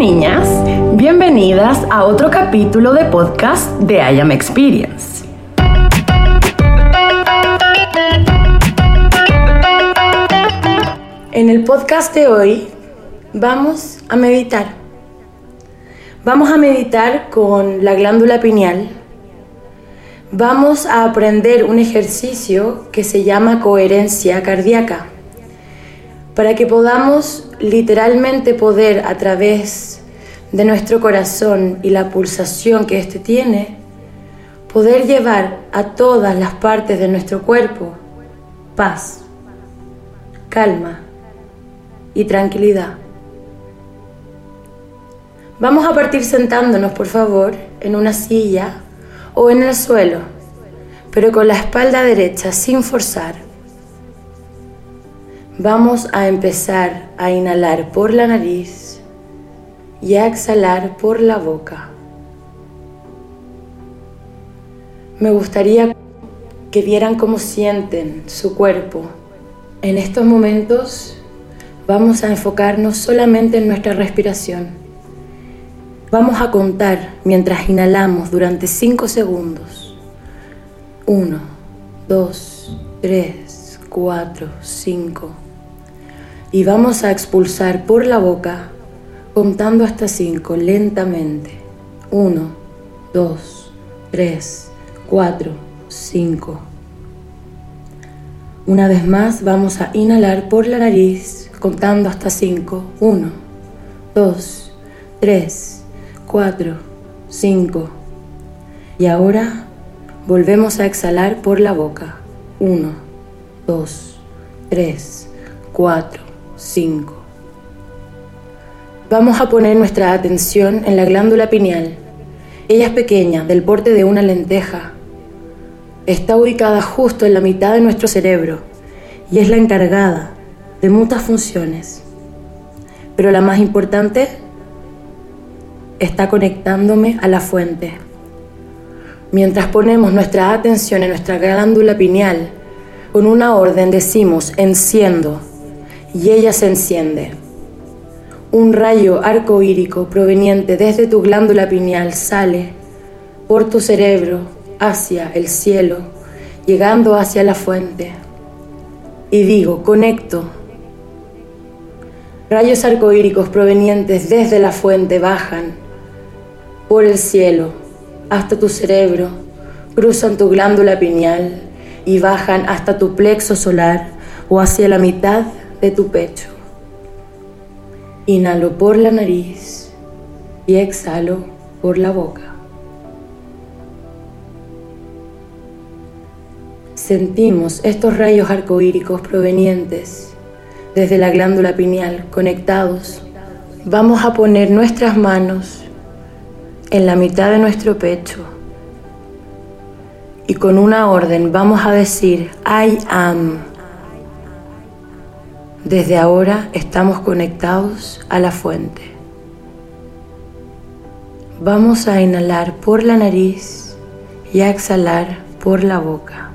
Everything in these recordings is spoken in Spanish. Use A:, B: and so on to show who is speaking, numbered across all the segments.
A: niñas, bienvenidas a otro capítulo de podcast de I Am Experience. En el podcast de hoy vamos a meditar. Vamos a meditar con la glándula pineal. Vamos a aprender un ejercicio que se llama coherencia cardíaca para que podamos literalmente poder a través de nuestro corazón y la pulsación que éste tiene, poder llevar a todas las partes de nuestro cuerpo paz, calma y tranquilidad. Vamos a partir sentándonos, por favor, en una silla o en el suelo, pero con la espalda derecha, sin forzar. Vamos a empezar a inhalar por la nariz y a exhalar por la boca. Me gustaría que vieran cómo sienten su cuerpo. En estos momentos vamos a enfocarnos solamente en nuestra respiración. Vamos a contar mientras inhalamos durante 5 segundos. 1, 2, 3, 4, 5 y vamos a expulsar por la boca contando hasta 5 lentamente. 1, 2, 3, 4, 5. Una vez más vamos a inhalar por la nariz contando hasta 5. 1, 2, 3, 4, 5. Y ahora volvemos a exhalar por la boca. 1, 2, 3, 4, 5. Vamos a poner nuestra atención en la glándula pineal. Ella es pequeña, del porte de una lenteja. Está ubicada justo en la mitad de nuestro cerebro y es la encargada de muchas funciones. Pero la más importante está conectándome a la fuente. Mientras ponemos nuestra atención en nuestra glándula pineal, con una orden decimos enciendo y ella se enciende. Un rayo arcoírico proveniente desde tu glándula pineal sale por tu cerebro hacia el cielo, llegando hacia la fuente. Y digo, conecto. Rayos arcoíricos provenientes desde la fuente bajan por el cielo hasta tu cerebro, cruzan tu glándula pineal y bajan hasta tu plexo solar o hacia la mitad de tu pecho. Inhalo por la nariz y exhalo por la boca. Sentimos estos rayos arcoíricos provenientes desde la glándula pineal conectados. Vamos a poner nuestras manos en la mitad de nuestro pecho y con una orden vamos a decir I am. Desde ahora estamos conectados a la fuente. Vamos a inhalar por la nariz y a exhalar por la boca.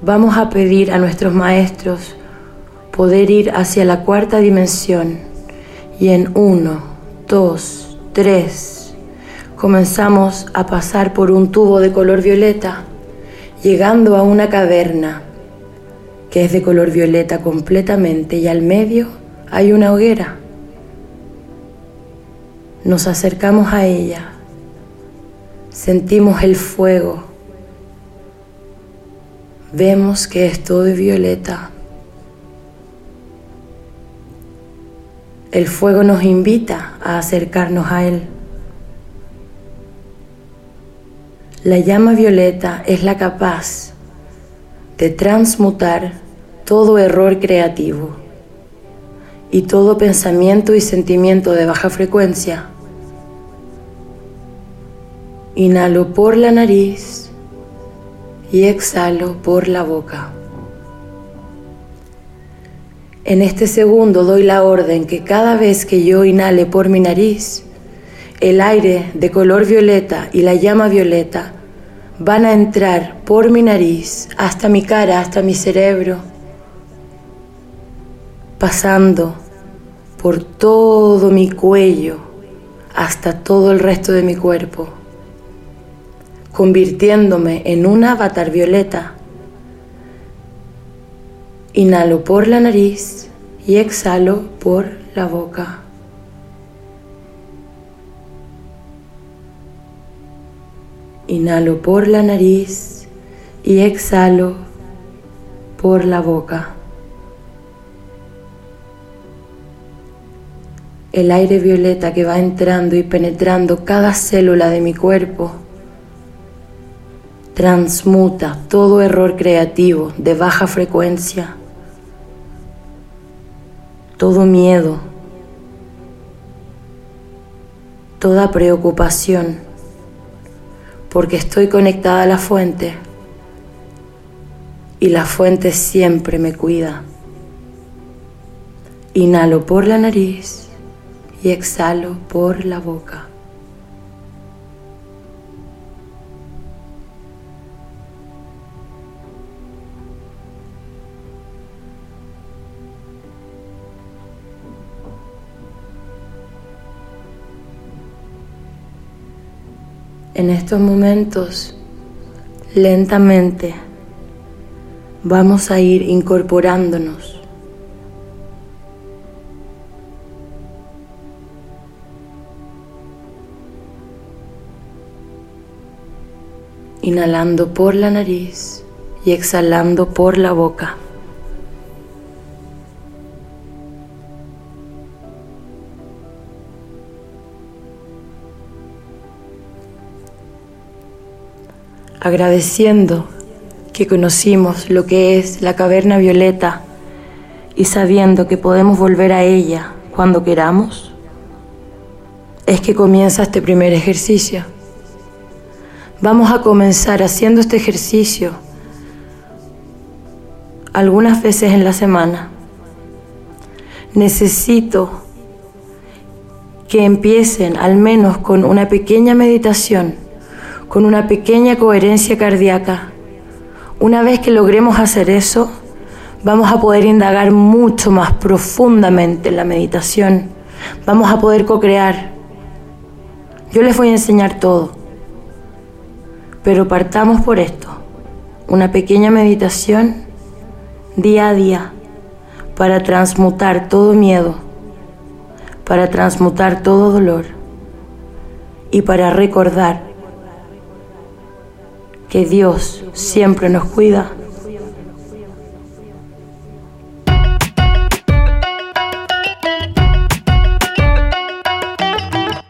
A: Vamos a pedir a nuestros maestros poder ir hacia la cuarta dimensión y en uno, dos, tres, comenzamos a pasar por un tubo de color violeta llegando a una caverna que es de color violeta completamente y al medio hay una hoguera. Nos acercamos a ella, sentimos el fuego, vemos que es todo violeta. El fuego nos invita a acercarnos a él. La llama violeta es la capaz de transmutar todo error creativo y todo pensamiento y sentimiento de baja frecuencia. Inhalo por la nariz y exhalo por la boca. En este segundo doy la orden que cada vez que yo inhale por mi nariz, el aire de color violeta y la llama violeta van a entrar por mi nariz hasta mi cara, hasta mi cerebro pasando por todo mi cuello hasta todo el resto de mi cuerpo, convirtiéndome en un avatar violeta. Inhalo por la nariz y exhalo por la boca. Inhalo por la nariz y exhalo por la boca. El aire violeta que va entrando y penetrando cada célula de mi cuerpo transmuta todo error creativo de baja frecuencia, todo miedo, toda preocupación porque estoy conectada a la fuente y la fuente siempre me cuida. Inhalo por la nariz y exhalo por la boca. En estos momentos, lentamente, vamos a ir incorporándonos. Inhalando por la nariz y exhalando por la boca. Agradeciendo que conocimos lo que es la caverna violeta y sabiendo que podemos volver a ella cuando queramos, es que comienza este primer ejercicio. Vamos a comenzar haciendo este ejercicio algunas veces en la semana. Necesito que empiecen al menos con una pequeña meditación con una pequeña coherencia cardíaca. Una vez que logremos hacer eso, vamos a poder indagar mucho más profundamente en la meditación. Vamos a poder co-crear. Yo les voy a enseñar todo. Pero partamos por esto. Una pequeña meditación día a día para transmutar todo miedo, para transmutar todo dolor y para recordar que Dios siempre nos cuida